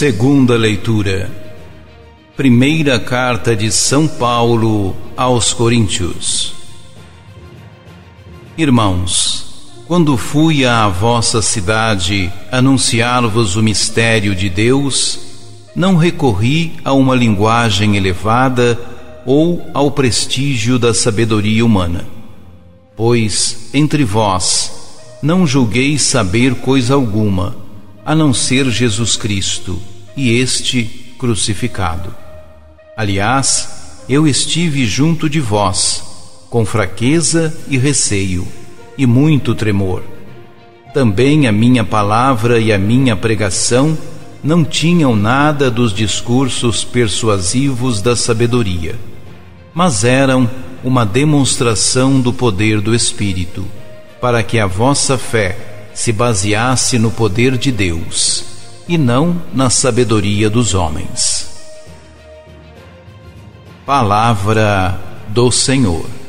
Segunda leitura. Primeira carta de São Paulo aos Coríntios. Irmãos, quando fui à vossa cidade anunciar-vos o mistério de Deus, não recorri a uma linguagem elevada ou ao prestígio da sabedoria humana. Pois, entre vós, não julgueis saber coisa alguma, a não ser Jesus Cristo e este crucificado. Aliás, eu estive junto de vós, com fraqueza e receio, e muito tremor. Também a minha palavra e a minha pregação não tinham nada dos discursos persuasivos da sabedoria, mas eram uma demonstração do poder do Espírito, para que a vossa fé se baseasse no poder de Deus e não na sabedoria dos homens. Palavra do Senhor.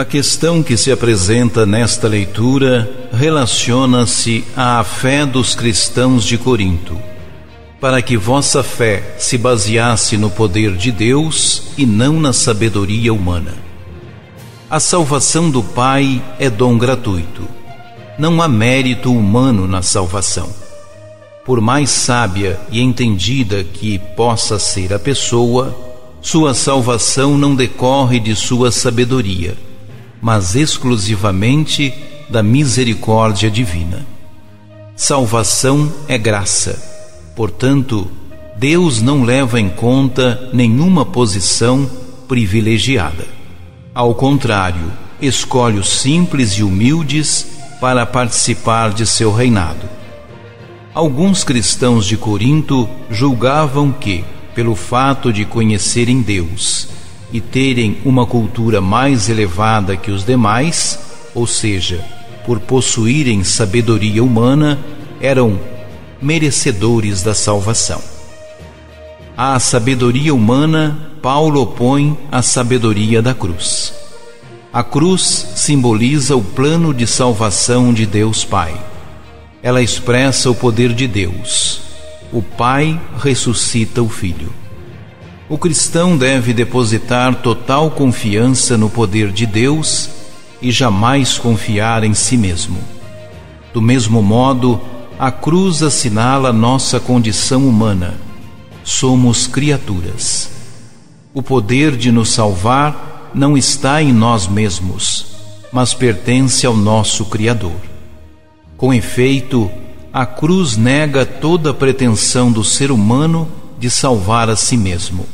A questão que se apresenta nesta leitura relaciona-se à fé dos cristãos de Corinto, para que vossa fé se baseasse no poder de Deus e não na sabedoria humana. A salvação do Pai é dom gratuito. Não há mérito humano na salvação. Por mais sábia e entendida que possa ser a pessoa, sua salvação não decorre de sua sabedoria mas exclusivamente da misericórdia divina. Salvação é graça, portanto, Deus não leva em conta nenhuma posição privilegiada. Ao contrário, escolhe os simples e humildes para participar de seu reinado. Alguns cristãos de Corinto julgavam que, pelo fato de conhecerem Deus e terem uma cultura mais elevada que os demais, ou seja, por possuírem sabedoria humana, eram merecedores da salvação. À sabedoria humana, Paulo opõe a sabedoria da cruz. A cruz simboliza o plano de salvação de Deus Pai. Ela expressa o poder de Deus. O Pai ressuscita o Filho. O cristão deve depositar total confiança no poder de Deus e jamais confiar em si mesmo. Do mesmo modo, a cruz assinala nossa condição humana. Somos criaturas. O poder de nos salvar não está em nós mesmos, mas pertence ao nosso Criador. Com efeito, a cruz nega toda pretensão do ser humano de salvar a si mesmo.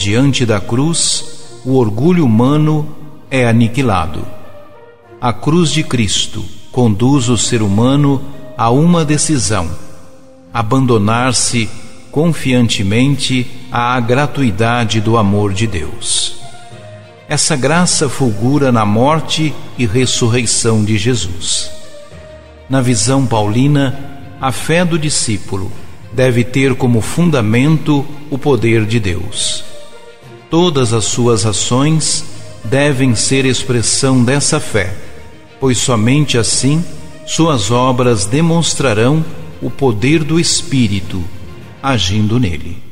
Diante da cruz, o orgulho humano é aniquilado. A cruz de Cristo conduz o ser humano a uma decisão: abandonar-se confiantemente à gratuidade do amor de Deus. Essa graça fulgura na morte e ressurreição de Jesus. Na visão paulina, a fé do discípulo deve ter como fundamento o poder de Deus. Todas as suas ações devem ser expressão dessa fé, pois somente assim suas obras demonstrarão o poder do Espírito agindo nele.